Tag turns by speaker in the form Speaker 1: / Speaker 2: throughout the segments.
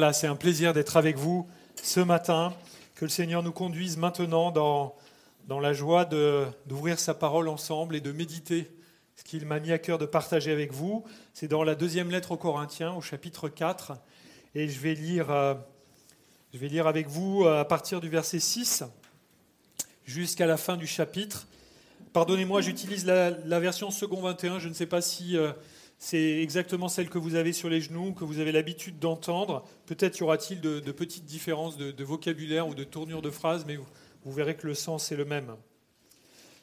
Speaker 1: Là, c'est un plaisir d'être avec vous ce matin. Que le Seigneur nous conduise maintenant dans, dans la joie d'ouvrir sa parole ensemble et de méditer ce qu'il m'a mis à cœur de partager avec vous. C'est dans la deuxième lettre aux Corinthiens, au chapitre 4. Et je vais lire, euh, je vais lire avec vous euh, à partir du verset 6 jusqu'à la fin du chapitre. Pardonnez-moi, j'utilise la, version second 21. Je ne sais pas si. Euh, c'est exactement celle que vous avez sur les genoux, que vous avez l'habitude d'entendre. Peut-être y aura-t-il de, petites différences de, vocabulaire ou de tournure de phrases, mais vous, verrez que le sens est le même.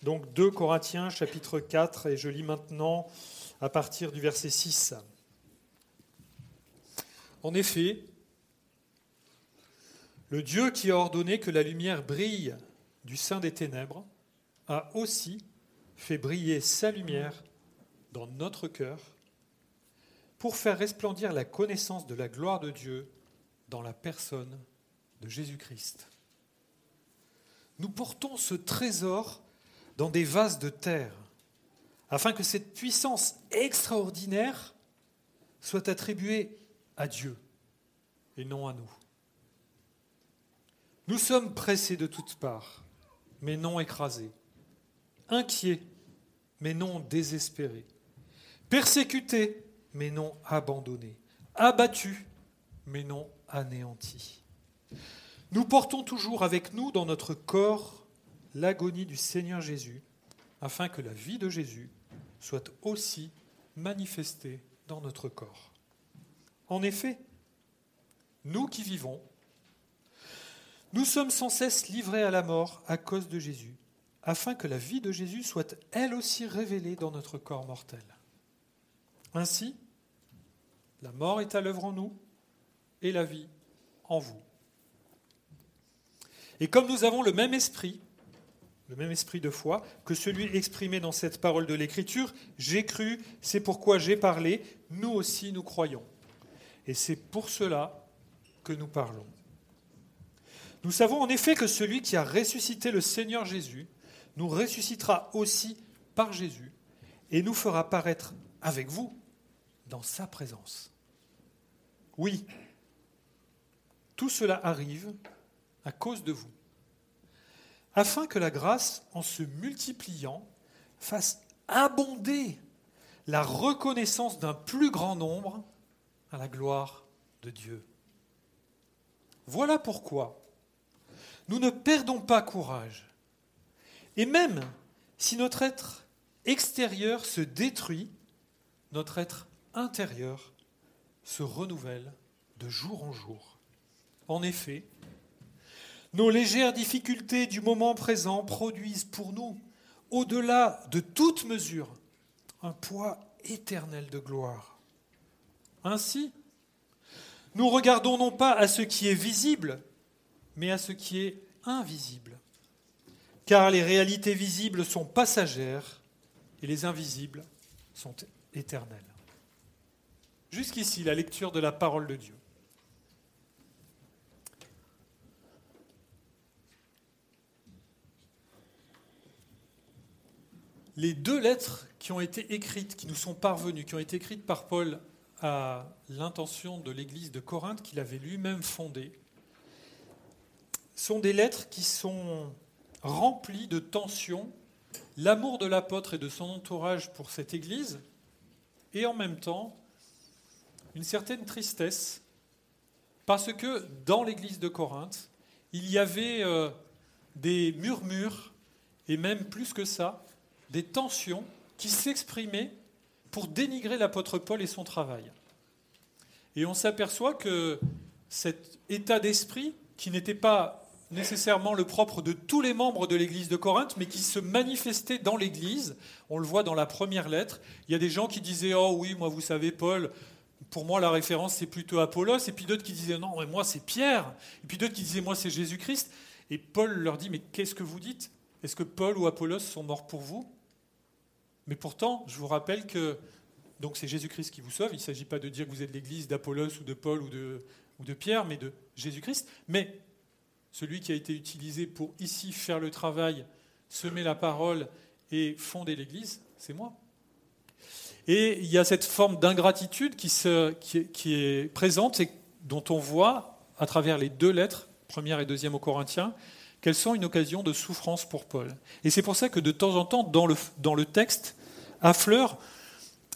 Speaker 1: Donc 2 Corinthiens chapitre 4, et je lis maintenant à partir du verset 6. En effet, le Dieu qui a ordonné que la lumière brille du sein des ténèbres a aussi fait briller sa lumière dans notre cœur pour faire resplendir la connaissance de la gloire de Dieu dans la personne de Jésus-Christ. Nous portons ce trésor dans des vases de terre, afin que cette puissance extraordinaire soit attribuée à Dieu et non à nous. Nous sommes pressés de toutes parts, mais non écrasés, inquiets, mais non désespérés, persécutés, mais non abandonné, abattu, mais non anéanti. Nous portons toujours avec nous dans notre corps l'agonie du Seigneur Jésus, afin que la vie de Jésus soit aussi manifestée dans notre corps. En effet, nous qui vivons, nous sommes sans cesse livrés à la mort à cause de Jésus, afin que la vie de Jésus soit elle aussi révélée dans notre corps mortel. Ainsi, la mort est à l'œuvre en nous et la vie en vous. Et comme nous avons le même esprit, le même esprit de foi que celui exprimé dans cette parole de l'Écriture, j'ai cru, c'est pourquoi j'ai parlé, nous aussi nous croyons. Et c'est pour cela que nous parlons. Nous savons en effet que celui qui a ressuscité le Seigneur Jésus nous ressuscitera aussi par Jésus et nous fera paraître avec vous dans sa présence. Oui, tout cela arrive à cause de vous, afin que la grâce, en se multipliant, fasse abonder la reconnaissance d'un plus grand nombre à la gloire de Dieu. Voilà pourquoi nous ne perdons pas courage. Et même si notre être extérieur se détruit, notre être intérieur se renouvelle de jour en jour. En effet, nos légères difficultés du moment présent produisent pour nous, au-delà de toute mesure, un poids éternel de gloire. Ainsi, nous regardons non pas à ce qui est visible, mais à ce qui est invisible. Car les réalités visibles sont passagères et les invisibles sont éternelles. Jusqu'ici, la lecture de la parole de Dieu. Les deux lettres qui ont été écrites, qui nous sont parvenues, qui ont été écrites par Paul à l'intention de l'église de Corinthe qu'il avait lui-même fondée, sont des lettres qui sont remplies de tensions, l'amour de l'apôtre et de son entourage pour cette église, et en même temps une certaine tristesse, parce que dans l'église de Corinthe, il y avait euh, des murmures, et même plus que ça, des tensions qui s'exprimaient pour dénigrer l'apôtre Paul et son travail. Et on s'aperçoit que cet état d'esprit, qui n'était pas nécessairement le propre de tous les membres de l'église de Corinthe, mais qui se manifestait dans l'église, on le voit dans la première lettre, il y a des gens qui disaient, oh oui, moi vous savez, Paul, pour moi, la référence, c'est plutôt Apollos. Et puis d'autres qui disaient, non, mais moi, c'est Pierre. Et puis d'autres qui disaient, moi, c'est Jésus-Christ. Et Paul leur dit, mais qu'est-ce que vous dites? Est-ce que Paul ou Apollos sont morts pour vous? Mais pourtant, je vous rappelle que donc c'est Jésus-Christ qui vous sauve. Il ne s'agit pas de dire que vous êtes l'église d'Apollos ou de Paul ou de, ou de Pierre, mais de Jésus-Christ. Mais celui qui a été utilisé pour ici faire le travail, semer la parole et fonder l'église, c'est moi. Et il y a cette forme d'ingratitude qui, est présente. Et dont on voit, à travers les deux lettres, première et deuxième aux Corinthiens, qu'elles sont une occasion de souffrance pour Paul. Et c'est pour ça que de temps en temps, dans le, dans le texte, affleurent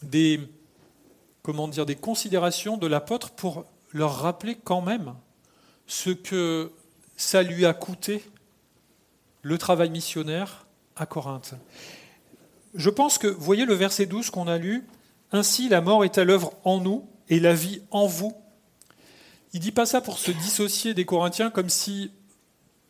Speaker 1: des, comment dire, des considérations de l'apôtre pour leur rappeler quand même ce que ça lui a coûté le travail missionnaire à Corinthe. Je pense que, voyez le verset 12 qu'on a lu, Ainsi la mort est à l'œuvre en nous et la vie en vous. Il dit pas ça pour se dissocier des Corinthiens comme si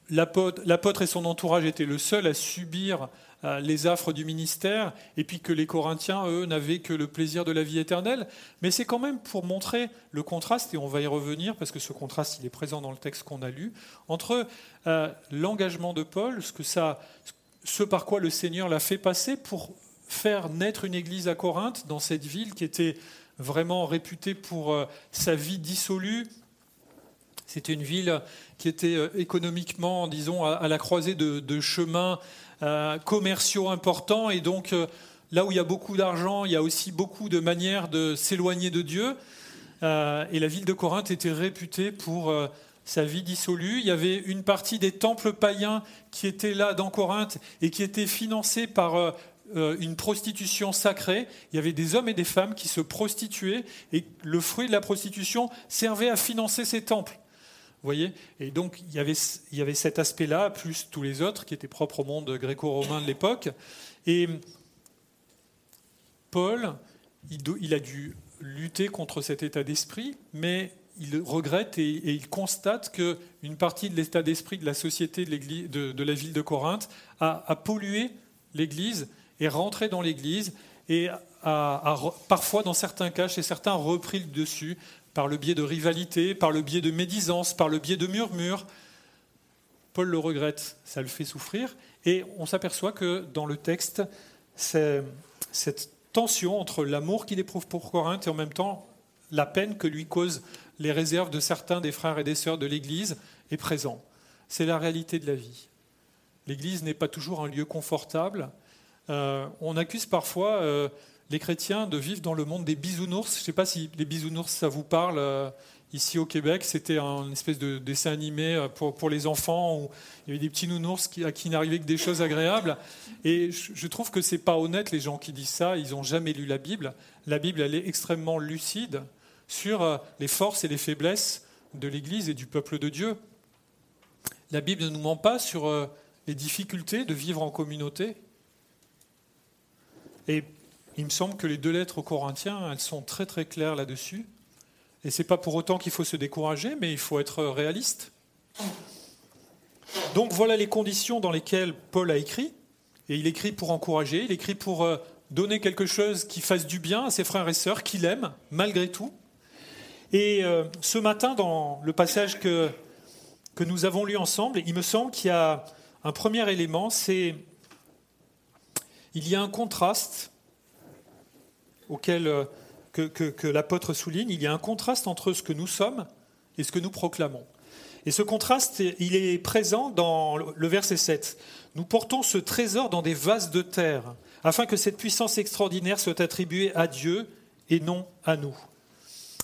Speaker 1: l'apôtre et son entourage étaient le seul à subir euh, les affres du ministère, et puis que les Corinthiens, eux, n'avaient que le plaisir de la vie éternelle. Mais c'est quand même pour montrer le contraste, et on va y revenir, parce que ce contraste, il est présent dans le texte qu'on a lu, entre euh, l'engagement de Paul, ce, que ça, ce par quoi le Seigneur l'a fait passer pour faire naître une église à Corinthe, dans cette ville qui était vraiment réputée pour euh, sa vie dissolue, c'était une ville qui était économiquement, disons, à la croisée de, chemins euh, commerciaux importants. Et donc, euh, là où il y a beaucoup d'argent, il y a aussi beaucoup de manières de s'éloigner de Dieu. Euh, et la ville de Corinthe était réputée pour sa vie dissolue. Il y avait une partie des temples païens qui étaient là dans Corinthe et qui étaient financés par une prostitution sacrée. Il y avait des hommes et des femmes qui se prostituaient et le fruit de la prostitution servait à financer ces temples voyez? Et donc, il y avait, il y avait cet aspect-là, plus tous les autres qui étaient propres au monde gréco-romain de l'époque. Et Paul, il, a dû lutter contre cet état d'esprit, mais il regrette et, il constate qu'une partie de l'état d'esprit de la société de, la ville de Corinthe a, pollué l'Église et rentré dans l'Église et a, parfois, dans certains cas, chez certains, repris le dessus par le biais de rivalité, par le biais de médisance, par le biais de murmures. Paul le regrette, ça le fait souffrir, et on s'aperçoit que dans le texte, cette tension entre l'amour qu'il éprouve pour Corinthe et en même temps la peine que lui causent les réserves de certains des frères et des sœurs de l'Église est présent. C'est la réalité de la vie. L'Église n'est pas toujours un lieu confortable. Euh, on accuse parfois euh, les chrétiens de vivre dans le monde des bisounours. Je ne sais pas si les bisounours, ça vous parle. Euh, ici au Québec, c'était un espèce de dessin animé pour, pour les enfants où il y avait des petits nounours qui, à qui n'arrivaient que des choses agréables. Et je, trouve que c'est pas honnête les gens qui disent ça. Ils n'ont jamais lu la Bible. La Bible, elle est extrêmement lucide sur euh, les forces et les faiblesses de l'Église et du peuple de Dieu. La Bible ne nous ment pas sur les difficultés de vivre en communauté. Et il me semble que les deux lettres aux Corinthiens, elles sont très très claires là-dessus. Et ce n'est pas pour autant qu'il faut se décourager, mais il faut être réaliste. Donc voilà les conditions dans lesquelles Paul a écrit. Et il écrit pour encourager, il écrit pour euh, donner quelque chose qui fasse du bien à ses frères et sœurs, qu'il aime, malgré tout. Et euh, ce matin, dans le passage que, que nous avons lu ensemble, il me semble qu'il y a un premier élément, c'est il y a un contraste auquel, euh, que, l'apôtre souligne, il y a un contraste entre ce que nous sommes et ce que nous proclamons. Et ce contraste, il est présent dans le verset 7. Nous portons ce trésor dans des vases de terre, afin que cette puissance extraordinaire soit attribuée à Dieu et non à nous.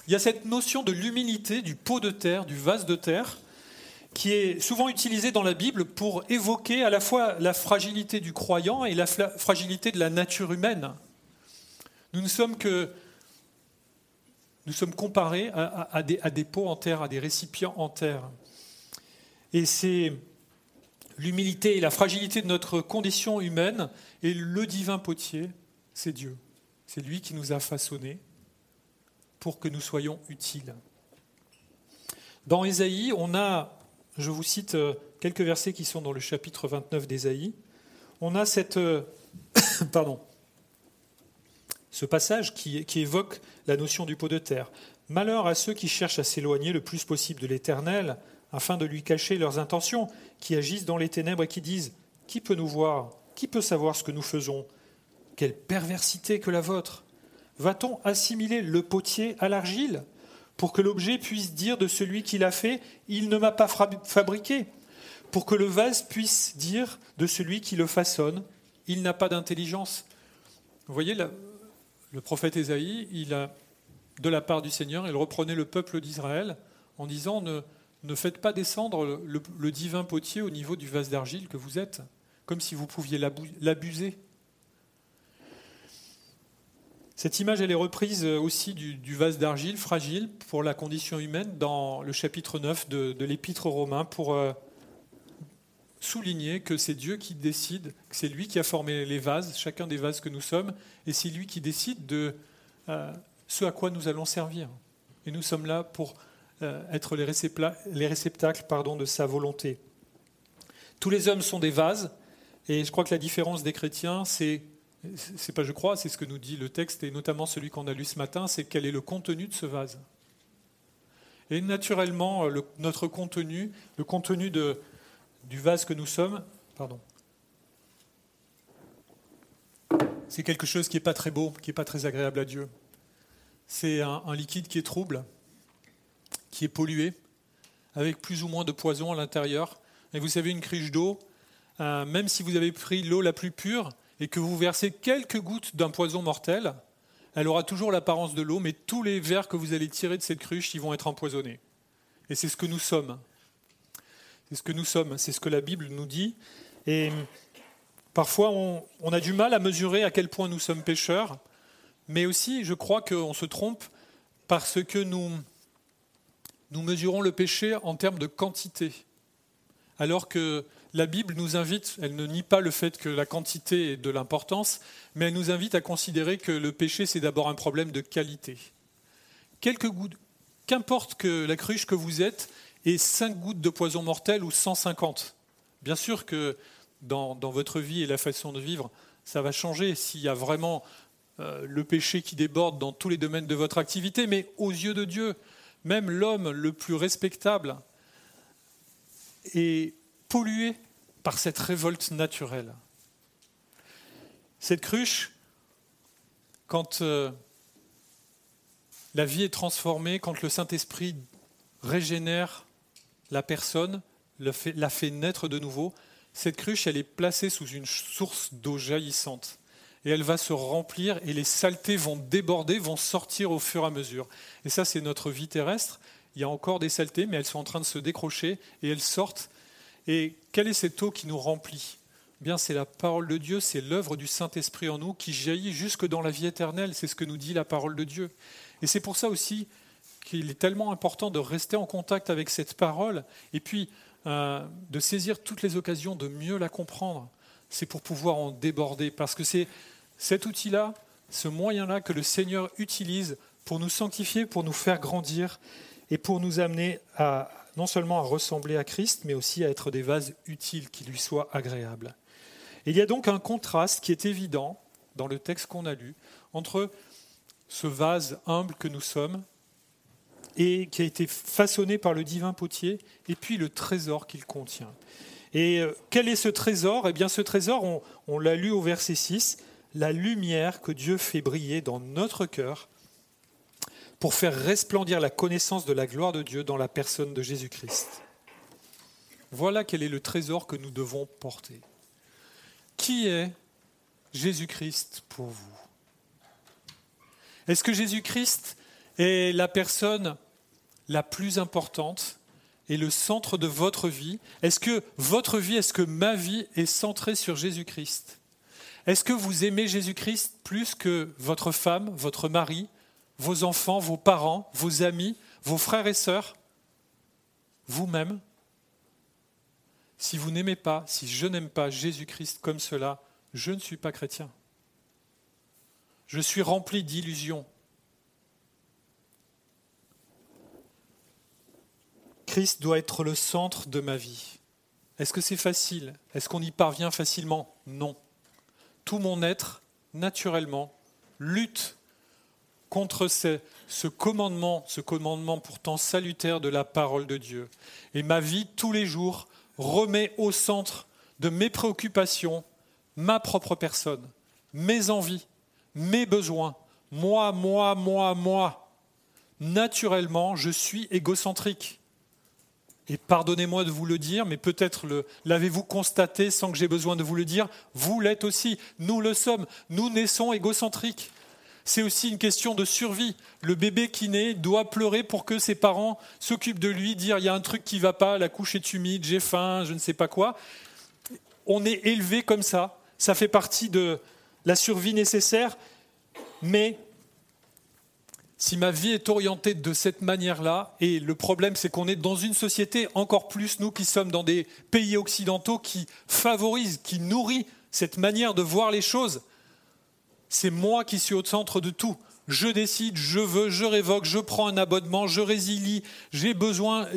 Speaker 1: Il y a cette notion de l'humilité du pot de terre, du vase de terre, qui est souvent utilisée dans la Bible pour évoquer à la fois la fragilité du croyant et la fragilité de la nature humaine. Nous ne sommes que nous sommes comparés à, des, à, des, pots en terre, à des récipients en terre. Et c'est l'humilité et la fragilité de notre condition humaine et le divin potier, c'est Dieu. C'est lui qui nous a façonnés pour que nous soyons utiles. Dans Ésaïe, on a, je vous cite euh, quelques versets qui sont dans le chapitre 29 d'Ésaïe, on a cette, euh, pardon, ce passage qui, évoque la notion du pot de terre. Malheur à ceux qui cherchent à s'éloigner le plus possible de l'Éternel, afin de lui cacher leurs intentions, qui agissent dans les ténèbres et qui disent Qui peut nous voir? Qui peut savoir ce que nous faisons? Quelle perversité que la vôtre Va-t-on assimiler le potier à l'argile pour que l'objet puisse dire de celui qui l'a fait Il ne m'a pas fabriqué Pour que le vase puisse dire de celui qui le façonne Il n'a pas d'intelligence Vous voyez, le prophète Ésaïe, de la part du Seigneur, il reprenait le peuple d'Israël en disant ne faites pas descendre le, divin potier au niveau du vase d'argile que vous êtes, comme si vous pouviez l'abuser. Cette image, elle est reprise aussi du, vase d'argile fragile pour la condition humaine dans le chapitre 9 de, l'Épître aux Romains pour euh, souligner que c'est Dieu qui décide, que c'est lui qui a formé les vases, chacun des vases que nous sommes, et c'est lui qui décide de euh, ce à quoi nous allons servir. Et nous sommes là pour euh, être les, réceptacles pardon, de sa volonté. Tous les hommes sont des vases, et je crois que la différence des chrétiens, c'est c'est pas je crois, c'est ce que nous dit le texte, et notamment celui qu'on a lu ce matin, c'est quel est le contenu de ce vase. Et naturellement, notre contenu, le contenu de, du vase que nous sommes, pardon, c'est quelque chose qui n'est pas très beau, qui n'est pas très agréable à Dieu. C'est un, liquide qui est trouble, qui est pollué, avec plus ou moins de poison à l'intérieur. Et vous savez, une criche d'eau, euh, même si vous avez pris l'eau la plus pure, et que vous versez quelques gouttes d'un poison mortel, elle aura toujours l'apparence de l'eau, mais tous les vers que vous allez tirer de cette cruche, ils vont être empoisonnés. Et c'est ce que nous sommes. C'est ce que nous sommes, c'est ce que la Bible nous dit. Et parfois, on, a du mal à mesurer à quel point nous sommes pécheurs, mais aussi, je crois qu'on se trompe parce que nous, nous mesurons le péché en termes de quantité, alors que la Bible nous invite, elle ne nie pas le fait que la quantité ait de l'importance, mais elle nous invite à considérer que le péché, c'est d'abord un problème de qualité. Qu'importe que la cruche que vous êtes ait 5 gouttes de poison mortel ou 150. Bien sûr que dans, votre vie et la façon de vivre, ça va changer s'il y a vraiment euh, le péché qui déborde dans tous les domaines de votre activité, mais aux yeux de Dieu, même l'homme le plus respectable est pollué par cette révolte naturelle. Cette cruche, quand euh, la vie est transformée, quand le Saint-Esprit régénère la personne, la fait, naître de nouveau, cette cruche, elle est placée sous une source d'eau jaillissante. Et elle va se remplir et les saletés vont déborder, vont sortir au fur et à mesure. Et ça, c'est notre vie terrestre. Il y a encore des saletés, mais elles sont en train de se décrocher et elles sortent et quelle est cette eau qui nous remplit? Eh Bien, c'est la parole de Dieu, c'est l'œuvre du Saint-Esprit en nous qui jaillit jusque dans la vie éternelle. C'est ce que nous dit la parole de Dieu. Et c'est pour ça aussi qu'il est tellement important de rester en contact avec cette parole et puis euh, de saisir toutes les occasions de mieux la comprendre. C'est pour pouvoir en déborder parce que c'est cet outil-là, ce moyen-là que le Seigneur utilise pour nous sanctifier, pour nous faire grandir et pour nous amener à, non seulement à ressembler à Christ, mais aussi à être des vases utiles qui lui soient agréables. il y a donc un contraste qui est évident dans le texte qu'on a lu entre ce vase humble que nous sommes et qui a été façonné par le divin potier, et puis le trésor qu'il contient. Et euh, quel est ce trésor? Eh bien ce trésor, on, on l'a lu au verset 6, la lumière que Dieu fait briller dans notre cœur pour faire resplendir la connaissance de la gloire de Dieu dans la personne de Jésus-Christ. Voilà quel est le trésor que nous devons porter. Qui est Jésus-Christ pour vous? Est-ce que Jésus-Christ est la personne la plus importante et le centre de votre vie? Est-ce que votre vie, est-ce que ma vie est centrée sur Jésus-Christ? Est-ce que vous aimez Jésus-Christ plus que votre femme, votre mari, vos enfants, vos parents, vos amis, vos frères et sœurs, vous-même. Si vous n'aimez pas, si je n'aime pas Jésus-Christ comme cela, je ne suis pas chrétien. Je suis rempli d'illusions. Christ doit être le centre de ma vie. Est-ce que c'est facile? Est-ce qu'on y parvient facilement? Non. Tout mon être, naturellement, lutte contre ce, commandement, ce commandement pourtant salutaire de la parole de Dieu. Et ma vie, tous les jours, remet au centre de mes préoccupations ma propre personne, mes envies, mes besoins. Moi, moi, moi, moi. Naturellement, je suis égocentrique. Et pardonnez-moi de vous le dire, mais peut-être l'avez-vous constaté sans que j'ai besoin de vous le dire, vous l'êtes aussi, nous le sommes, nous naissons égocentriques. C'est aussi une question de survie. Le bébé qui naît doit pleurer pour que ses parents s'occupent de lui, dire il y a un truc qui va pas, la couche est humide, j'ai faim, je ne sais pas quoi. On est élevé comme ça. Ça fait partie de la survie nécessaire. Mais si ma vie est orientée de cette manière-là, et le problème c'est qu'on est dans une société, encore plus nous qui sommes dans des pays occidentaux, qui favorisent, qui nourrit cette manière de voir les choses, c'est moi qui suis au centre de tout. Je décide, je veux, je révoque, je prends un abonnement, je résilie, j'ai besoin.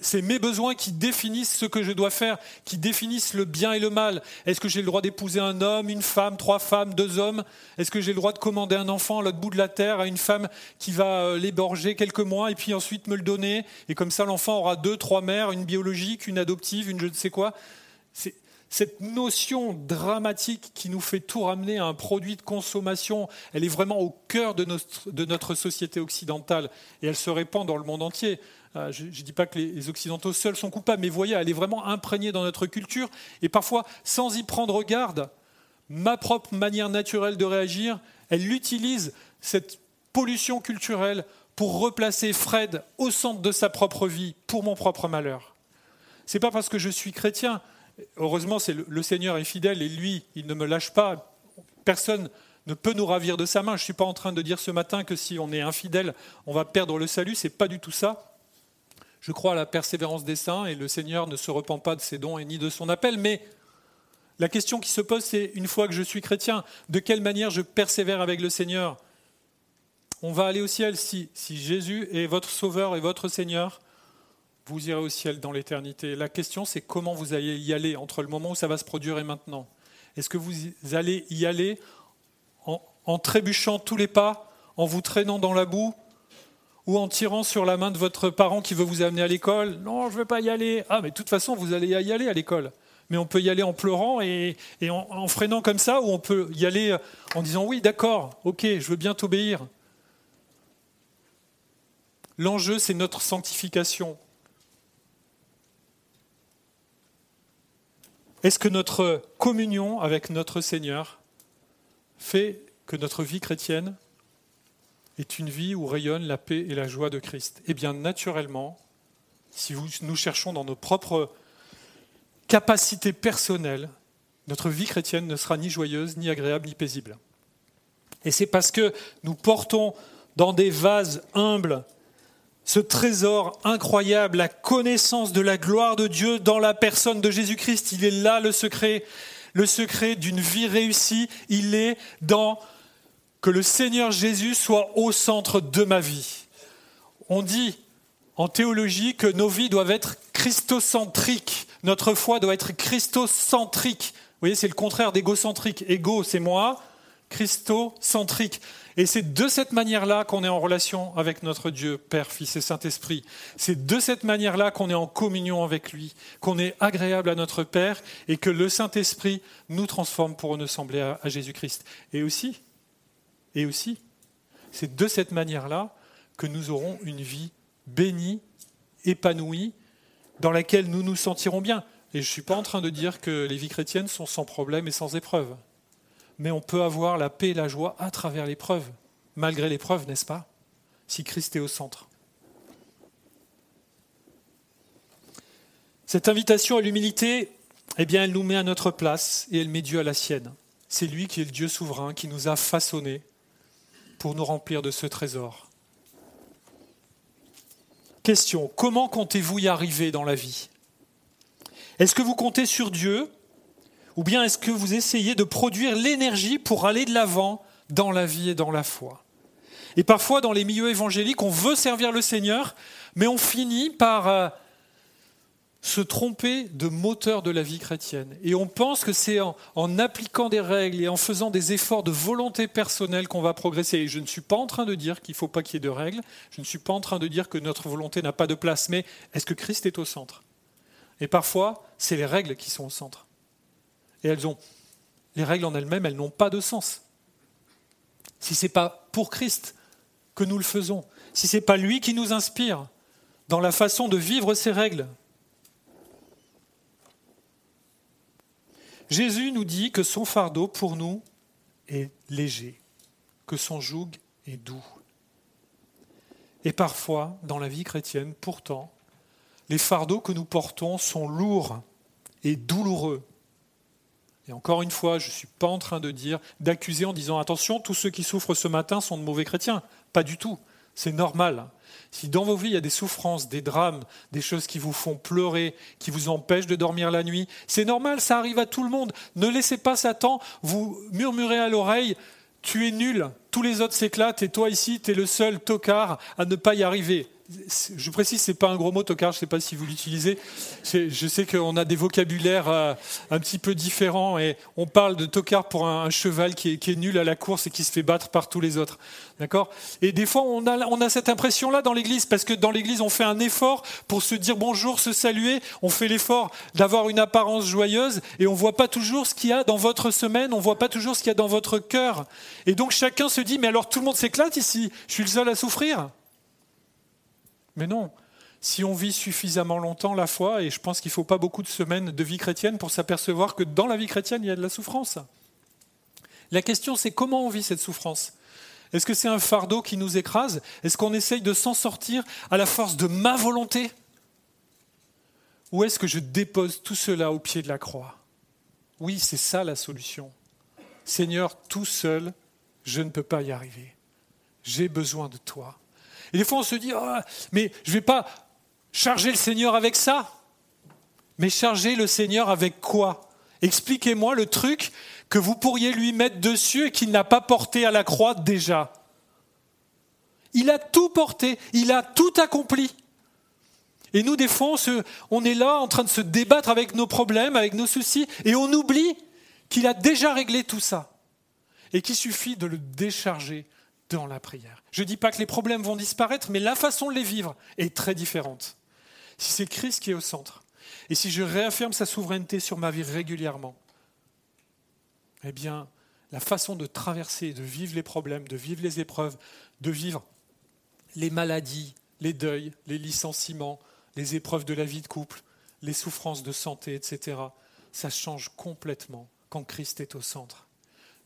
Speaker 1: C'est mes besoins qui définissent ce que je dois faire, qui définissent le bien et le mal. Est-ce que j'ai le droit d'épouser un homme, une femme, trois femmes, deux hommes? Est-ce que j'ai le droit de commander un enfant à l'autre bout de la terre à une femme qui va euh, l'héberger quelques mois et puis ensuite me le donner? Et comme ça, l'enfant aura deux, trois mères, une biologique, une adoptive, une je ne sais quoi. Cette notion dramatique qui nous fait tout ramener à un produit de consommation, elle est vraiment au cœur de notre, société occidentale et elle se répand dans le monde entier. Euh, je ne dis pas que les Occidentaux seuls sont coupables, mais voyez, elle est vraiment imprégnée dans notre culture et parfois, sans y prendre garde, ma propre manière naturelle de réagir, elle utilise cette pollution culturelle pour replacer Fred au centre de sa propre vie, pour mon propre malheur. C'est pas parce que je suis chrétien heureusement, c'est le, Seigneur est fidèle et lui, il ne me lâche pas. Personne ne peut nous ravir de sa main. Je ne suis pas en train de dire ce matin que si on est infidèle, on va perdre le salut. Ce n'est pas du tout ça. Je crois à la persévérance des saints et le Seigneur ne se repent pas de ses dons et ni de son appel. Mais la question qui se pose, c'est une fois que je suis chrétien, de quelle manière je persévère avec le Seigneur? On va aller au ciel si, si Jésus est votre Sauveur et votre Seigneur vous irez au ciel dans l'éternité. La question, c'est comment vous allez y aller entre le moment où ça va se produire et maintenant. Est-ce que vous allez y aller en, trébuchant tous les pas, en vous traînant dans la boue, ou en tirant sur la main de votre parent qui veut vous amener à l'école? Non, je ne veux pas y aller. Ah, mais de toute façon, vous allez y aller à l'école. Mais on peut y aller en pleurant et, en, en, freinant comme ça, ou on peut y aller en disant oui, d'accord, ok, je veux bien t'obéir. L'enjeu, c'est notre sanctification. Est-ce que notre communion avec notre Seigneur fait que notre vie chrétienne est une vie où rayonne la paix et la joie de Christ? Eh bien, naturellement, si nous cherchons dans nos propres capacités personnelles, notre vie chrétienne ne sera ni joyeuse, ni agréable, ni paisible. Et c'est parce que nous portons dans des vases humbles ce trésor incroyable, la connaissance de la gloire de Dieu dans la personne de Jésus-Christ. Il est là le secret, le secret d'une vie réussie. Il est dans que le Seigneur Jésus soit au centre de ma vie. On dit en théologie que nos vies doivent être christocentriques. Notre foi doit être christocentrique. Vous voyez, c'est le contraire d'égocentrique. Égo, c'est moi. Christocentrique. Et c'est de cette manière-là qu'on est en relation avec notre Dieu, Père, Fils et Saint-Esprit. C'est de cette manière-là qu'on est en communion avec lui, qu'on est agréable à notre Père et que le Saint-Esprit nous transforme pour nous sembler à, Jésus-Christ. Et aussi, et aussi, c'est de cette manière-là que nous aurons une vie bénie, épanouie, dans laquelle nous nous sentirons bien. Et je ne suis pas en train de dire que les vies chrétiennes sont sans problème et sans épreuve mais on peut avoir la paix et la joie à travers l'épreuve, malgré l'épreuve, n'est-ce pas Si Christ est au centre. Cette invitation à l'humilité, eh bien, elle nous met à notre place et elle met Dieu à la sienne. C'est lui qui est le Dieu souverain, qui nous a façonnés pour nous remplir de ce trésor. Question, comment comptez-vous y arriver dans la vie? Est-ce que vous comptez sur Dieu ou bien est-ce que vous essayez de produire l'énergie pour aller de l'avant dans la vie et dans la foi? Et parfois, dans les milieux évangéliques, on veut servir le Seigneur, mais on finit par euh, se tromper de moteur de la vie chrétienne. Et on pense que c'est en, en, appliquant des règles et en faisant des efforts de volonté personnelle qu'on va progresser. Et je ne suis pas en train de dire qu'il ne faut pas qu'il y ait de règles, je ne suis pas en train de dire que notre volonté n'a pas de place, mais est-ce que Christ est au centre? Et parfois, c'est les règles qui sont au centre. Et elles ont, les règles en elles-mêmes, elles, n'ont pas de sens. Si ce n'est pas pour Christ que nous le faisons, si ce n'est pas lui qui nous inspire dans la façon de vivre ces règles. Jésus nous dit que son fardeau pour nous est léger, que son joug est doux. Et parfois, dans la vie chrétienne, pourtant, les fardeaux que nous portons sont lourds et douloureux. Et encore une fois, je ne suis pas en train de dire, d'accuser en disant attention, tous ceux qui souffrent ce matin sont de mauvais chrétiens. Pas du tout. C'est normal. Si dans vos vies il y a des souffrances, des drames, des choses qui vous font pleurer, qui vous empêchent de dormir la nuit, c'est normal, ça arrive à tout le monde. Ne laissez pas Satan vous murmurer à l'oreille tu es nul, tous les autres s'éclatent et toi ici, tu es le seul tocard à ne pas y arriver je précise, c'est pas un gros mot, tocard, je ne sais pas si vous l'utilisez. Je sais qu'on a des vocabulaires euh, un petit peu différents et on parle de tocard pour un, cheval qui est, nul à la course et qui se fait battre par tous les autres. D'accord? Et des fois, on a, on a cette impression-là dans l'église parce que dans l'église, on fait un effort pour se dire bonjour, se saluer. On fait l'effort d'avoir une apparence joyeuse et on voit pas toujours ce qu'il y a dans votre semaine, on voit pas toujours ce qu'il y a dans votre cœur. Et donc chacun se dit, mais alors tout le monde s'éclate ici, je suis le seul à souffrir? Mais non, si on vit suffisamment longtemps la foi, et je pense qu'il ne faut pas beaucoup de semaines de vie chrétienne pour s'apercevoir que dans la vie chrétienne, il y a de la souffrance. La question, c'est comment on vit cette souffrance? Est-ce que c'est un fardeau qui nous écrase? Est-ce qu'on essaye de s'en sortir à la force de ma volonté? Ou est-ce que je dépose tout cela au pied de la croix? Oui, c'est ça la solution. Seigneur, tout seul, je ne peux pas y arriver. J'ai besoin de toi. Et des fois, on se dit, ah, mais je ne vais pas charger le Seigneur avec ça. Mais charger le Seigneur avec quoi? Expliquez-moi le truc que vous pourriez lui mettre dessus et qu'il n'a pas porté à la croix déjà. Il a tout porté, il a tout accompli. Et nous, des fois, on, on est là en train de se débattre avec nos problèmes, avec nos soucis, et on oublie qu'il a déjà réglé tout ça. Et qu'il suffit de le décharger dans la prière. Je ne dis pas que les problèmes vont disparaître, mais la façon de les vivre est très différente. Si c'est Christ qui est au centre, et si je réaffirme sa souveraineté sur ma vie régulièrement, eh bien, la façon de traverser, de vivre les problèmes, de vivre les épreuves, de vivre les maladies, les deuils, les licenciements, les épreuves de la vie de couple, les souffrances de santé, etc., ça change complètement quand Christ est au centre.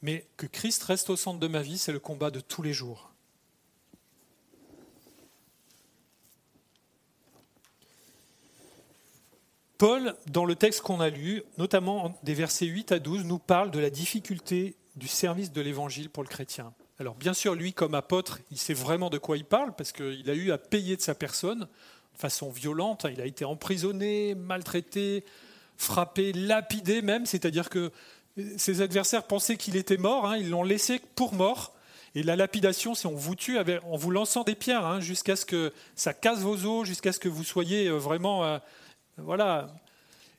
Speaker 1: Mais que Christ reste au centre de ma vie, c'est le combat de tous les jours. Paul, dans le texte qu'on a lu, notamment des versets 8 à 12, nous parle de la difficulté du service de l'évangile pour le chrétien. Alors bien sûr, lui, comme apôtre, il sait vraiment de quoi il parle, parce qu'il a eu à payer de sa personne de façon violente. Il a été emprisonné, maltraité, frappé, lapidé même, c'est-à-dire que ses adversaires pensaient qu'il était mort, hein, ils l'ont laissé pour mort. Et la lapidation, c'est on vous tue en vous lançant des pierres, hein, jusqu'à ce que ça casse vos os, jusqu'à ce que vous soyez euh, vraiment... Euh, voilà.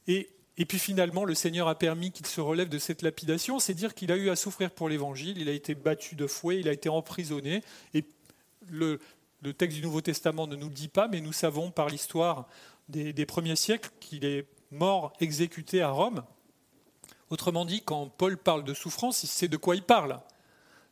Speaker 1: Et, puis finalement, le Seigneur a permis qu'il se relève de cette lapidation. C'est dire qu'il a eu à souffrir pour l'Évangile, il a été battu de fouet, il a été emprisonné. Et le, texte du Nouveau Testament ne nous le dit pas, mais nous savons par l'histoire des premiers siècles qu'il est mort exécuté à Rome. Autrement dit, quand Paul parle de souffrance, il sait de quoi il parle.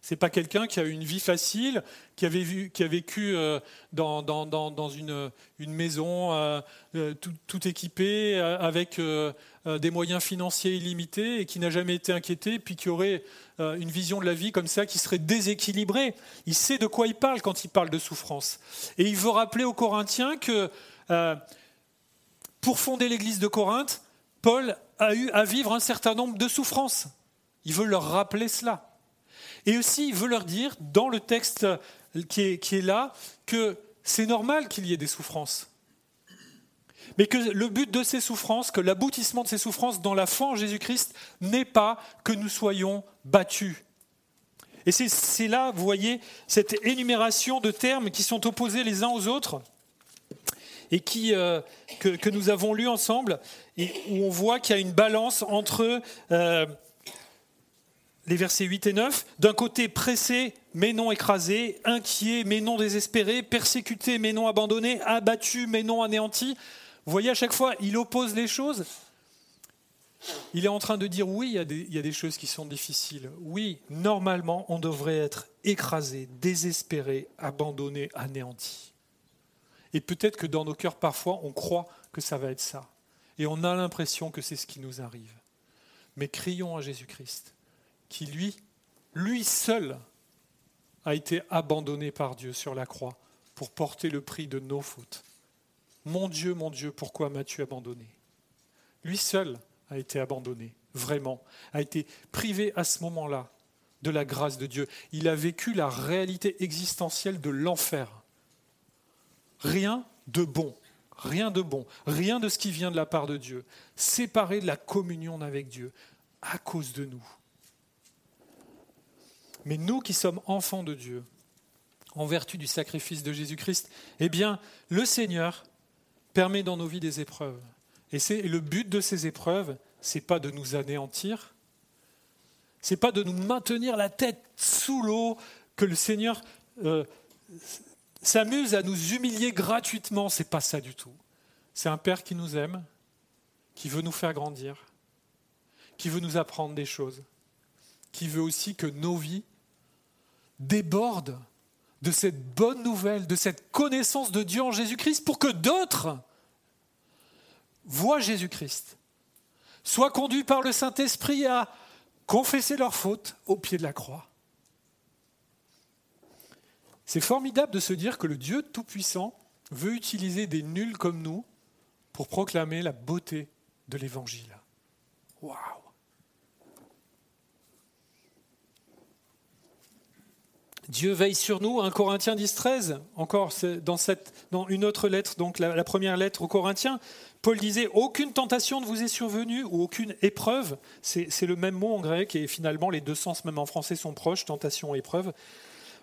Speaker 1: Ce n'est pas quelqu'un qui a eu une vie facile, qui, avait qui a vécu euh, dans, dans, une, une, maison euh, euh, tout, tout, équipée, avec des moyens financiers illimités, et qui n'a jamais été inquiété, puis qui aurait une vision de la vie comme ça, qui serait déséquilibrée. Il sait de quoi il parle quand il parle de souffrance. Et il veut rappeler aux Corinthiens que pour fonder l'église de Corinthe, Paul a eu à vivre un certain nombre de souffrances. Il veut leur rappeler cela. Et aussi, il veut leur dire, dans le texte qui est, qui est là, que c'est normal qu'il y ait des souffrances. Mais que le but de ces souffrances, que l'aboutissement de ces souffrances dans la foi en Jésus-Christ n'est pas que nous soyons battus. Et c'est là, vous voyez, cette énumération de termes qui sont opposés les uns aux autres et euh, que, nous avons lu ensemble, où on voit qu'il y a une balance entre euh, les versets 8 et 9, d'un côté pressé mais non écrasé, inquiet mais non désespéré, persécuté mais non abandonné, abattu mais non anéanti. Vous voyez, à chaque fois, il oppose les choses. Il est en train de dire oui, il y a des choses qui sont difficiles. Oui, normalement, on devrait être écrasé, désespéré, abandonné, anéanti. Et peut-être que dans nos cœurs, parfois, on croit que ça va être ça. Et on a l'impression que c'est ce qui nous arrive. Mais crions à Jésus-Christ, qui lui, lui seul, a été abandonné par Dieu sur la croix pour porter le prix de nos fautes. Mon Dieu, mon Dieu, pourquoi m'as-tu abandonné? Lui seul a été abandonné, vraiment, a été privé à ce moment-là de la grâce de Dieu. Il a vécu la réalité existentielle de l'enfer. Rien de bon, rien de bon, rien de ce qui vient de la part de Dieu, séparé de la communion avec Dieu à cause de nous. Mais nous qui sommes enfants de Dieu, en vertu du sacrifice de Jésus-Christ, eh bien, le Seigneur permet dans nos vies des épreuves. Et c'est le but de ces épreuves, c'est pas de nous anéantir, c'est pas de nous maintenir la tête sous l'eau, que le Seigneur euh, s'amuse à nous humilier gratuitement. C'est pas ça du tout. C'est un Père qui nous aime, qui veut nous faire grandir, qui veut nous apprendre des choses, qui veut aussi que nos vies débordent de cette bonne nouvelle, de cette connaissance de Dieu en Jésus-Christ, pour que d'autres voient Jésus-Christ, soient conduits par le Saint-Esprit à confesser leurs fautes au pied de la croix. C'est formidable de se dire que le Dieu Tout-Puissant veut utiliser des nuls comme nous pour proclamer la beauté de l'Évangile. Waouh Dieu veille sur nous, 1 Corinthiens 10, 13, encore dans, cette, dans une autre lettre, donc la, la première lettre aux Corinthiens, Paul disait Aucune tentation ne vous est survenue ou aucune épreuve. C'est le même mot en grec et finalement les deux sens, même en français, sont proches tentation et épreuve.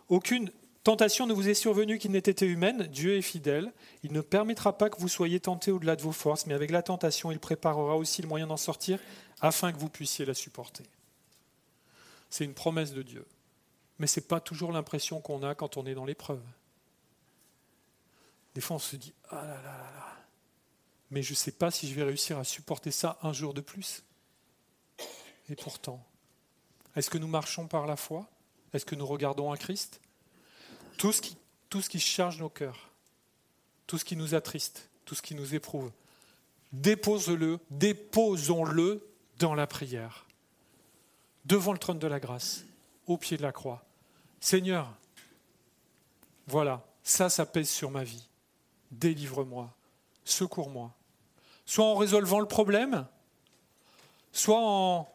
Speaker 1: Aucune tentation ne vous est survenue qui n'ait été humaine. Dieu est fidèle. Il ne permettra pas que vous soyez tentés au-delà de vos forces, mais avec la tentation, il préparera aussi le moyen d'en sortir afin que vous puissiez la supporter. C'est une promesse de Dieu mais ce n'est pas toujours l'impression qu'on a quand on est dans l'épreuve. Des fois, on se dit Ah là là là là, mais je ne sais pas si je vais réussir à supporter ça un jour de plus. Et pourtant, est-ce que nous marchons par la foi? Est-ce que nous regardons à Christ? Tout ce, qui, tout ce qui charge nos cœurs, tout ce qui nous attriste, tout ce qui nous éprouve, dépose-le, déposons-le dans la prière, devant le trône de la grâce, au pied de la croix. Seigneur, voilà, ça, ça pèse sur ma vie. Délivre-moi, secours-moi. Soit en résolvant le problème, soit en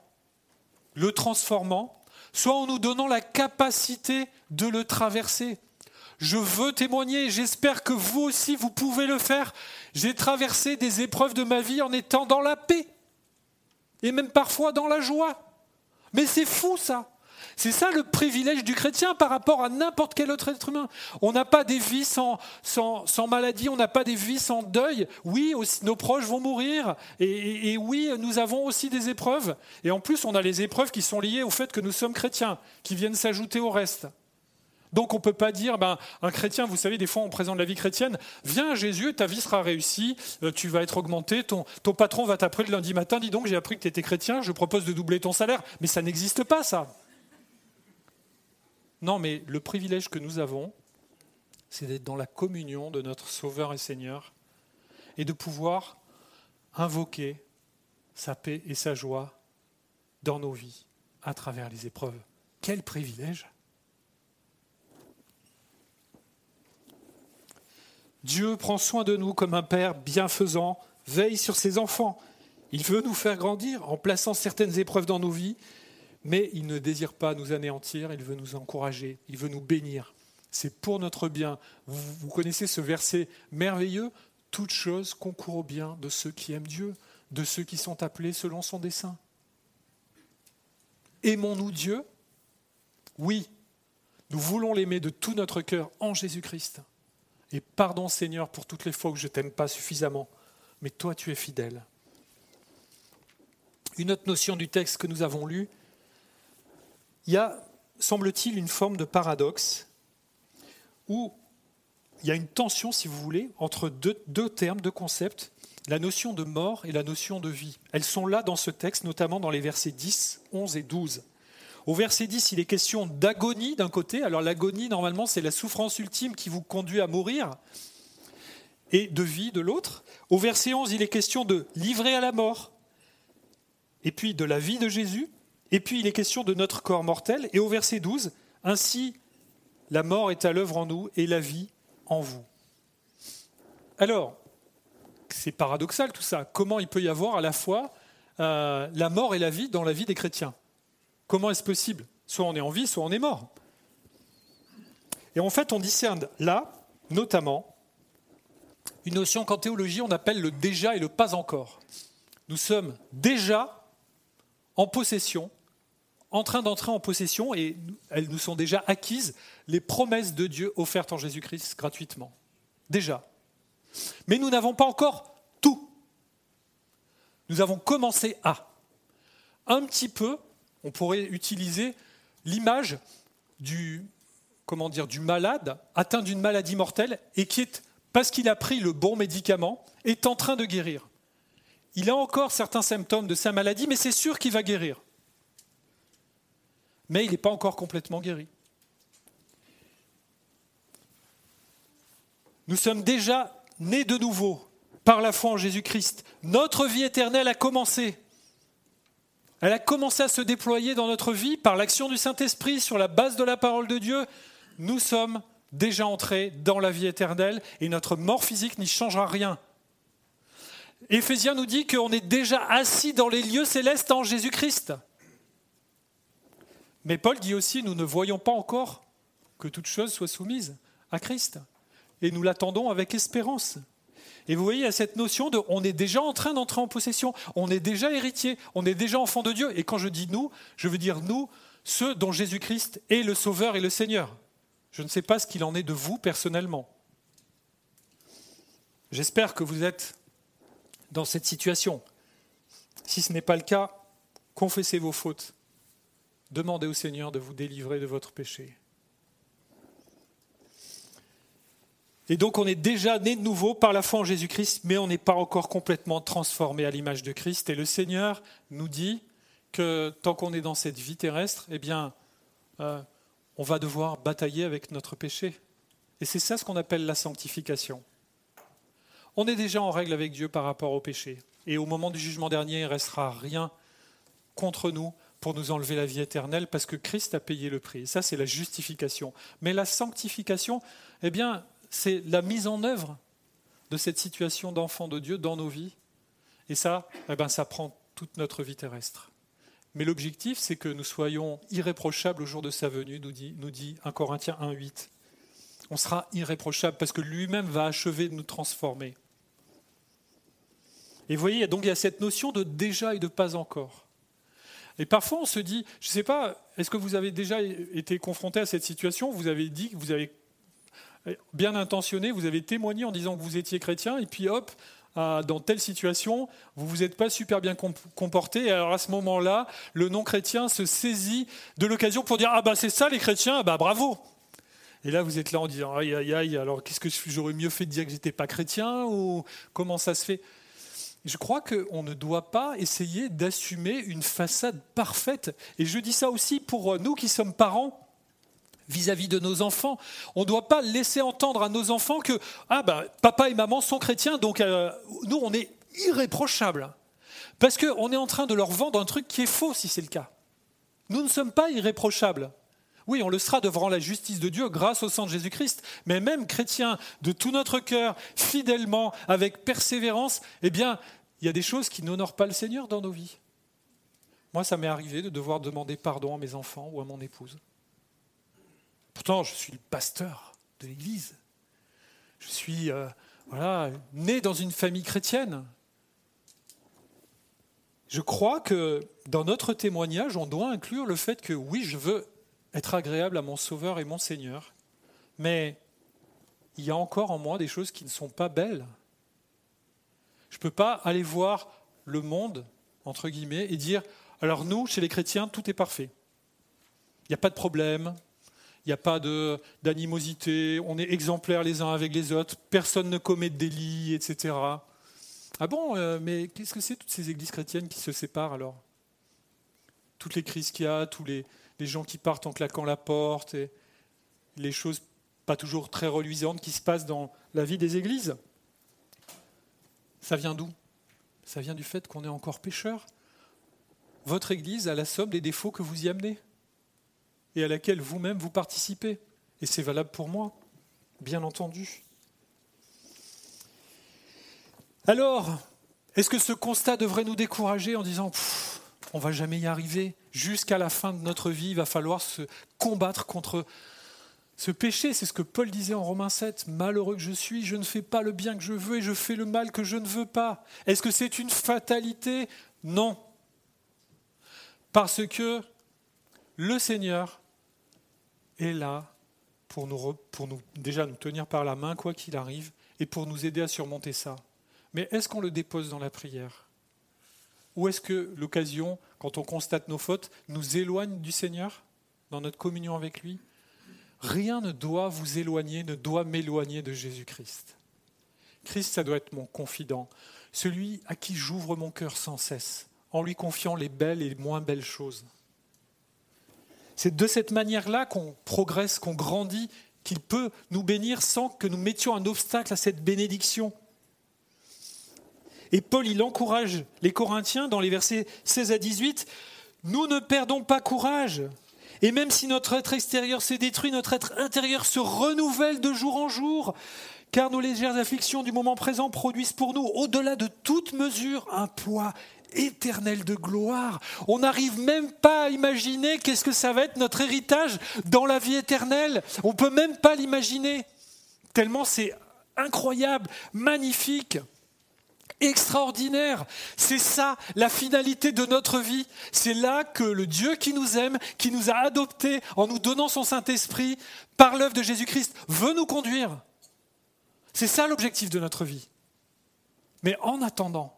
Speaker 1: le transformant, soit en nous donnant la capacité de le traverser. Je veux témoigner, j'espère que vous aussi, vous pouvez le faire. J'ai traversé des épreuves de ma vie en étant dans la paix, et même parfois dans la joie. Mais c'est fou ça. C'est ça le privilège du chrétien par rapport à n'importe quel autre être humain. On n'a pas des vies sans, sans, maladie, on n'a pas des vies sans deuil. Oui, nos proches vont mourir, et, et, oui, nous avons aussi des épreuves. Et en plus, on a les épreuves qui sont liées au fait que nous sommes chrétiens, qui viennent s'ajouter au reste. Donc on ne peut pas dire, ben, un chrétien, vous savez, des fois on présente la vie chrétienne, viens Jésus, ta vie sera réussie, euh, tu vas être augmenté, ton, ton patron va t'appeler le lundi matin, dis donc j'ai appris que tu étais chrétien, je propose de doubler ton salaire. Mais ça n'existe pas ça. Non, mais le privilège que nous avons, c'est d'être dans la communion de notre Sauveur et Seigneur et de pouvoir invoquer sa paix et sa joie dans nos vies à travers les épreuves. Quel privilège Dieu prend soin de nous comme un Père bienfaisant, veille sur ses enfants. Il veut nous faire grandir en plaçant certaines épreuves dans nos vies mais il ne désire pas nous anéantir, il veut nous encourager, il veut nous bénir. C'est pour notre bien. Vous, connaissez ce verset merveilleux Toute chose concourt au bien de ceux qui aiment Dieu, de ceux qui sont appelés selon son dessein. Aimons-nous Dieu? Oui, nous voulons l'aimer de tout notre cœur en Jésus-Christ. Et pardon Seigneur pour toutes les fois où je t'aime pas suffisamment, mais toi tu es fidèle. Une autre notion du texte que nous avons lu, il y a, semble-t-il, une forme de paradoxe où il y a une tension, si vous voulez, entre deux, termes, deux concepts, la notion de mort et la notion de vie. Elles sont là dans ce texte, notamment dans les versets 10, 11 et 12. Au verset 10, il est question d'agonie d'un côté. Alors l'agonie, normalement, c'est la souffrance ultime qui vous conduit à mourir, et de vie de l'autre. Au verset 11, il est question de livrer à la mort, et puis de la vie de Jésus, et puis il est question de notre corps mortel. Et au verset 12, ainsi la mort est à l'œuvre en nous et la vie en vous. Alors, c'est paradoxal tout ça. Comment il peut y avoir à la fois euh, la mort et la vie dans la vie des chrétiens? Comment est-ce possible? Soit on est en vie, soit on est mort. Et en fait, on discerne là, notamment, une notion qu'en théologie on appelle le déjà et le pas encore. Nous sommes déjà en possession, en train d'entrer en possession, et elles nous sont déjà acquises, les promesses de Dieu offertes en Jésus-Christ gratuitement. Déjà. Mais nous n'avons pas encore tout. Nous avons commencé à. Un petit peu, on pourrait utiliser l'image du, comment du malade atteint d'une maladie mortelle et qui est, parce qu'il a pris le bon médicament, est en train de guérir. Il a encore certains symptômes de sa maladie, mais c'est sûr qu'il va guérir. Mais il n'est pas encore complètement guéri. Nous sommes déjà nés de nouveau par la foi en Jésus-Christ. Notre vie éternelle a commencé. Elle a commencé à se déployer dans notre vie par l'action du Saint-Esprit sur la base de la parole de Dieu. Nous sommes déjà entrés dans la vie éternelle et notre mort physique n'y changera rien. Éphésiens nous dit qu'on est déjà assis dans les lieux célestes en Jésus-Christ. Mais Paul dit aussi, nous ne voyons pas encore que toute chose soit soumise à Christ. Et nous l'attendons avec espérance. Et vous voyez, à cette notion de on est déjà en train d'entrer en possession, on est déjà héritier, on est déjà enfant de Dieu. Et quand je dis nous, je veux dire nous, ceux dont Jésus-Christ est le Sauveur et le Seigneur. Je ne sais pas ce qu'il en est de vous personnellement. J'espère que vous êtes dans cette situation. Si ce n'est pas le cas, confessez vos fautes. Demandez au Seigneur de vous délivrer de votre péché. Et donc on est déjà né de nouveau par la foi en Jésus-Christ, mais on n'est pas encore complètement transformé à l'image de Christ. Et le Seigneur nous dit que tant qu'on est dans cette vie terrestre, eh bien, euh, on va devoir batailler avec notre péché. Et c'est ça ce qu'on appelle la sanctification. On est déjà en règle avec Dieu par rapport au péché. Et au moment du jugement dernier, il ne restera rien contre nous pour nous enlever la vie éternelle parce que Christ a payé le prix. Ça, c'est la justification. Mais la sanctification, eh bien, c'est la mise en œuvre de cette situation d'enfant de Dieu dans nos vies. Et ça, eh ben, ça prend toute notre vie terrestre. Mais l'objectif, c'est que nous soyons irréprochables au jour de sa venue, nous dit, nous dit 1 Corinthiens 1.8. On sera irréprochable parce que lui-même va achever de nous transformer. Et vous voyez, donc il y a cette notion de déjà et de pas encore. Et parfois on se dit, je ne sais pas, est-ce que vous avez déjà été confronté à cette situation? Vous avez dit que vous avez bien intentionné, vous avez témoigné en disant que vous étiez chrétien, et puis hop, dans telle situation, vous vous êtes pas super bien comporté. Et alors à ce moment-là, le non-chrétien se saisit de l'occasion pour dire ah bah c'est ça les chrétiens, bah bravo. Et là vous êtes là en disant aïe aïe aïe. Alors qu'est-ce que j'aurais mieux fait de dire que j'étais pas chrétien ou comment ça se fait? Je crois qu'on ne doit pas essayer d'assumer une façade parfaite. Et je dis ça aussi pour nous qui sommes parents vis-à-vis de nos enfants. On ne doit pas laisser entendre à nos enfants que ah ben, papa et maman sont chrétiens, donc euh, nous on est irréprochables. Parce qu'on est en train de leur vendre un truc qui est faux si c'est le cas. Nous ne sommes pas irréprochables. Oui, on le sera devant la justice de Dieu grâce au sang de Jésus-Christ, mais même chrétiens, de tout notre cœur, fidèlement, avec persévérance, eh bien, il y a des choses qui n'honorent pas le Seigneur dans nos vies. Moi, ça m'est arrivé de devoir demander pardon à mes enfants ou à mon épouse. Pourtant, je suis le pasteur de l'Église. Je suis euh, voilà, né dans une famille chrétienne. Je crois que dans notre témoignage, on doit inclure le fait que oui, je veux être agréable à mon Sauveur et mon Seigneur, mais il y a encore en moi des choses qui ne sont pas belles. Je ne peux pas aller voir le monde, entre guillemets, et dire, alors nous, chez les chrétiens, tout est parfait. Il n'y a pas de problème, il n'y a pas d'animosité, on est exemplaires les uns avec les autres, personne ne commet de délit, etc. Ah bon, euh, mais qu'est-ce que c'est toutes ces églises chrétiennes qui se séparent alors? Toutes les crises qu'il y a, tous les, les, gens qui partent en claquant la porte, les choses pas toujours très reluisantes qui se passent dans la vie des églises? Ça vient d'où? Ça vient du fait qu'on est encore pécheurs? Votre église a la somme des défauts que vous y amenez? Et à laquelle vous-même vous participez. Et c'est valable pour moi, bien entendu. Alors, est-ce que ce constat devrait nous décourager en disant on va jamais y arriver Jusqu'à la fin de notre vie, il va falloir se combattre contre ce péché? C'est ce que Paul disait en Romains 7. Malheureux que je suis, je ne fais pas le bien que je veux et je fais le mal que je ne veux pas. Est-ce que c'est une fatalité? Non. Parce que le Seigneur est là pour nous, pour nous déjà nous tenir par la main, quoi qu'il arrive, et pour nous aider à surmonter ça. Mais est-ce qu'on le dépose dans la prière? Ou est-ce que l'occasion, quand on constate nos fautes, nous éloigne du Seigneur dans notre communion avec lui? Rien ne doit vous éloigner, ne doit m'éloigner de Jésus-Christ. Christ, ça doit être mon confident, celui à qui j'ouvre mon cœur sans cesse, en lui confiant les belles et les moins belles choses. C'est de cette manière-là qu'on progresse, qu'on grandit, qu'il peut nous bénir sans que nous mettions un obstacle à cette bénédiction. Et Paul, il encourage les Corinthiens dans les versets 16 à 18, Nous ne perdons pas courage. Et même si notre être extérieur s'est détruit, notre être intérieur se renouvelle de jour en jour, car nos légères afflictions du moment présent produisent pour nous, au-delà de toute mesure, un poids éternel de gloire. On n'arrive même pas à imaginer qu'est-ce que ça va être notre héritage dans la vie éternelle. On ne peut même pas l'imaginer, tellement c'est incroyable, magnifique extraordinaire. C'est ça la finalité de notre vie. C'est là que le Dieu qui nous aime, qui nous a adoptés en nous donnant son Saint-Esprit par l'œuvre de Jésus-Christ, veut nous conduire. C'est ça l'objectif de notre vie. Mais en attendant,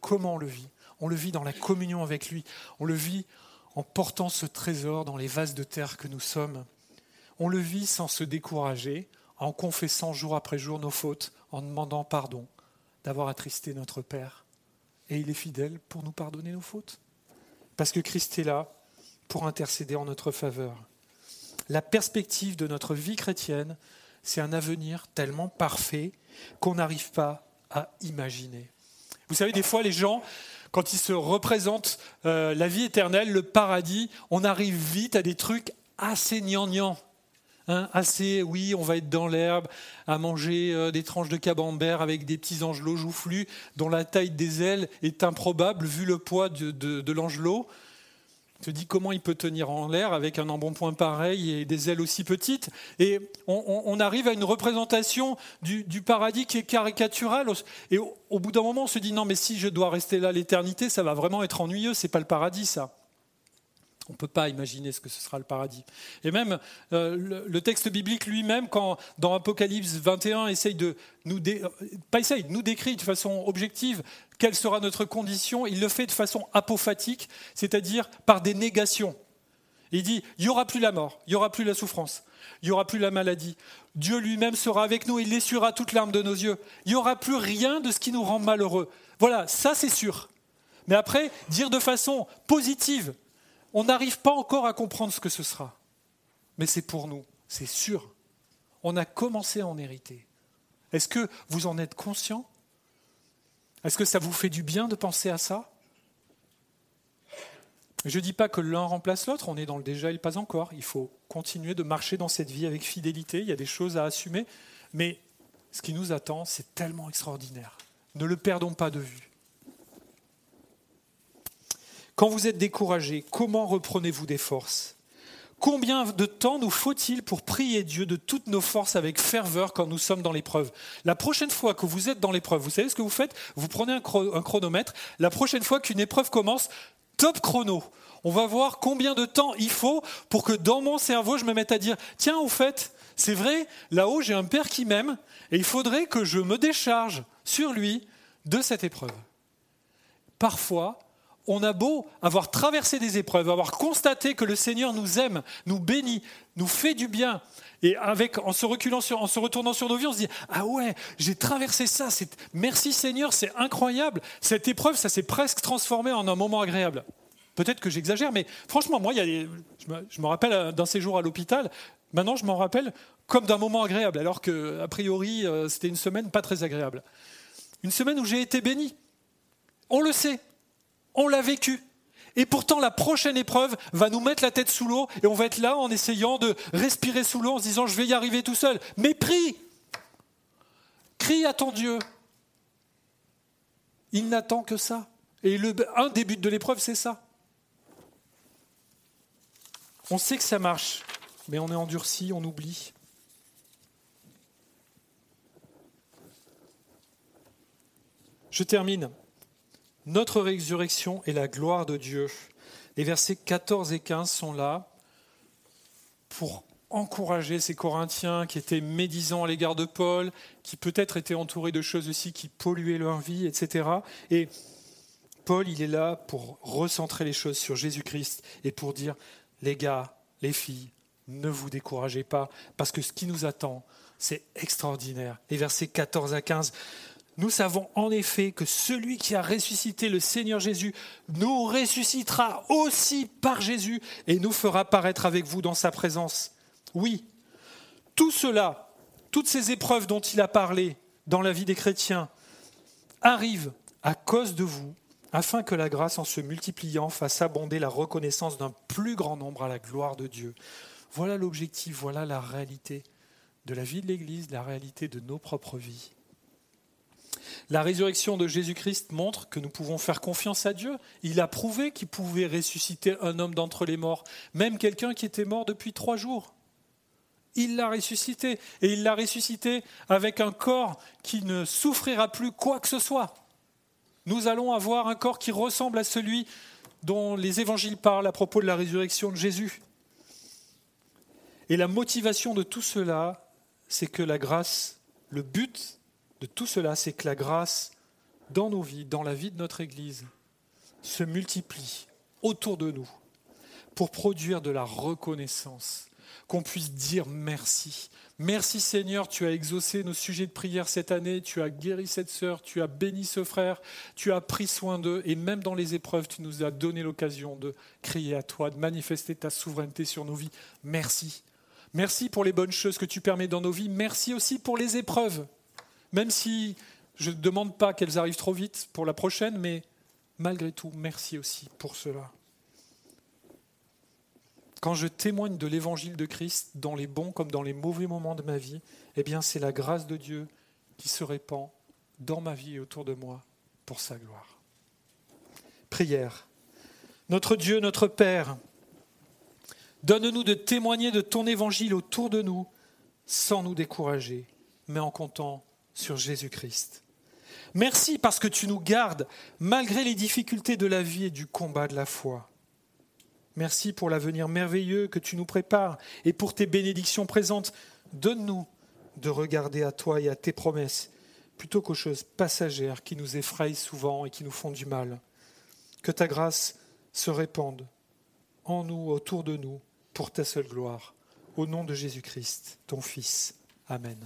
Speaker 1: comment on le vit? On le vit dans la communion avec lui. On le vit en portant ce trésor dans les vases de terre que nous sommes. On le vit sans se décourager, en confessant jour après jour nos fautes, en demandant pardon d'avoir attristé notre Père. Et il est fidèle pour nous pardonner nos fautes. Parce que Christ est là pour intercéder en notre faveur. La perspective de notre vie chrétienne, c'est un avenir tellement parfait qu'on n'arrive pas à imaginer. Vous savez, des fois, les gens, quand ils se représentent euh, la vie éternelle, le paradis, on arrive vite à des trucs assez gnangnans. Hein, assez, oui, on va être dans l'herbe, à manger euh, des tranches de camembert avec des petits angelots joufflus dont la taille des ailes est improbable vu le poids de, l'angelot. Te dis comment il peut tenir en l'air avec un embonpoint pareil et des ailes aussi petites. Et on, arrive à une représentation du, paradis qui est caricaturale. Et au, au bout d'un moment, on se dit non, mais si je dois rester là l'éternité, ça va vraiment être ennuyeux. C'est pas le paradis, ça. On ne peut pas imaginer ce que ce sera le paradis. Et même euh, le, texte biblique lui-même, quand dans Apocalypse 21 essaye de nous, euh, pas essaye, nous décrit de façon objective quelle sera notre condition, il le fait de façon apophatique, c'est-à-dire par des négations. Il dit, il n'y aura plus la mort, il n'y aura plus la souffrance, il n'y aura plus la maladie. Dieu lui-même sera avec nous, il essuiera toute larme de nos yeux. Il n'y aura plus rien de ce qui nous rend malheureux. Voilà, ça c'est sûr. Mais après, dire de façon positive, on n'arrive pas encore à comprendre ce que ce sera. Mais c'est pour nous, c'est sûr. On a commencé à en hériter. Est-ce que vous en êtes conscient? Est-ce que ça vous fait du bien de penser à ça? Je ne dis pas que l'un remplace l'autre, on est dans le déjà et pas encore. Il faut continuer de marcher dans cette vie avec fidélité, il y a des choses à assumer, mais ce qui nous attend, c'est tellement extraordinaire. Ne le perdons pas de vue. Quand vous êtes découragé, comment reprenez-vous des forces? Combien de temps nous faut-il pour prier Dieu de toutes nos forces avec ferveur quand nous sommes dans l'épreuve? La prochaine fois que vous êtes dans l'épreuve, vous savez ce que vous faites? Vous prenez un, chronomètre. La prochaine fois qu'une épreuve commence, top chrono. On va voir combien de temps il faut pour que dans mon cerveau, je me mette à dire, tiens, au fait, c'est vrai, là-haut, j'ai un père qui m'aime, et il faudrait que je me décharge sur lui de cette épreuve. Parfois, on a beau avoir traversé des épreuves, avoir constaté que le Seigneur nous aime, nous bénit, nous fait du bien, et avec, en se reculant, en se retournant sur nos vies, on se dit ah ouais, j'ai traversé ça, merci Seigneur, c'est incroyable. Cette épreuve, ça s'est presque transformé en un moment agréable. Peut-être que j'exagère, mais franchement, moi, il je, me, rappelle d'un séjour à l'hôpital. Maintenant, je m'en rappelle comme d'un moment agréable, alors que a priori, euh, c'était une semaine pas très agréable. Une semaine où j'ai été béni. On le sait, on l'a vécu. Et pourtant, la prochaine épreuve va nous mettre la tête sous l'eau et on va être là en essayant de respirer sous l'eau en se disant je vais y arriver tout seul. Mais prie Crie à ton Dieu. Il n'attend que ça. Et un des buts de l'épreuve, c'est ça. On sait que ça marche, mais on est endurci, on oublie. Je termine. Notre résurrection est la gloire de Dieu. Les versets 14 et 15 sont là pour encourager ces Corinthiens qui étaient médisants à l'égard de Paul, qui peut-être étaient entourés de choses aussi qui polluaient leur vie, etc. Et Paul, il est là pour recentrer les choses sur Jésus-Christ et pour dire, les gars, les filles, ne vous découragez pas, parce que ce qui nous attend, c'est extraordinaire. Les versets 14 à 15, nous savons en effet que celui qui a ressuscité le Seigneur Jésus nous ressuscitera aussi par Jésus et nous fera paraître avec vous dans sa présence. Oui, tout cela, toutes ces épreuves dont il a parlé dans la vie des chrétiens, arrivent à cause de vous, afin que la grâce en se multipliant fasse abonder la reconnaissance d'un plus grand nombre à la gloire de Dieu. Voilà l'objectif, voilà la réalité de la vie de l'Église, la réalité de nos propres vies. La résurrection de Jésus-Christ montre que nous pouvons faire confiance à Dieu. Il a prouvé qu'il pouvait ressusciter un homme d'entre les morts, même quelqu'un qui était mort depuis trois jours. Il l'a ressuscité, et il l'a ressuscité avec un corps qui ne souffrira plus quoi que ce soit. Nous allons avoir un corps qui ressemble à celui dont les évangiles parlent à propos de la résurrection de Jésus. Et la motivation de tout cela, c'est que la grâce, le but de tout cela, c'est que la grâce dans nos vies, dans la vie de notre Église, se multiplie autour de nous pour produire de la reconnaissance qu'on puisse dire merci. Merci Seigneur, tu as exaucé nos sujets de prière cette année, tu as guéri cette sœur, tu as béni ce frère, tu as pris soin d'eux, et même dans les épreuves, tu nous as donné l'occasion de crier à toi, de manifester ta souveraineté sur nos vies. Merci. Merci pour les bonnes choses que tu permets dans nos vies, merci aussi pour les épreuves. Même si je ne demande pas qu'elles arrivent trop vite pour la prochaine, mais malgré tout, merci aussi pour cela. Quand je témoigne de l'évangile de Christ dans les bons comme dans les mauvais moments de ma vie, eh bien c'est la grâce de Dieu qui se répand dans ma vie et autour de moi pour sa gloire. Prière. Notre Dieu, notre Père, donne-nous de témoigner de ton évangile autour de nous sans nous décourager, mais en comptant sur Jésus-Christ. Merci parce que tu nous gardes malgré les difficultés de la vie et du combat de la foi. Merci pour l'avenir merveilleux que tu nous prépares et pour tes bénédictions présentes. Donne-nous de regarder à toi et à tes promesses plutôt qu'aux choses passagères qui nous effrayent souvent et qui nous font du mal. Que ta grâce se répande en nous, autour de nous, pour ta seule gloire. Au nom de Jésus-Christ, ton Fils. Amen.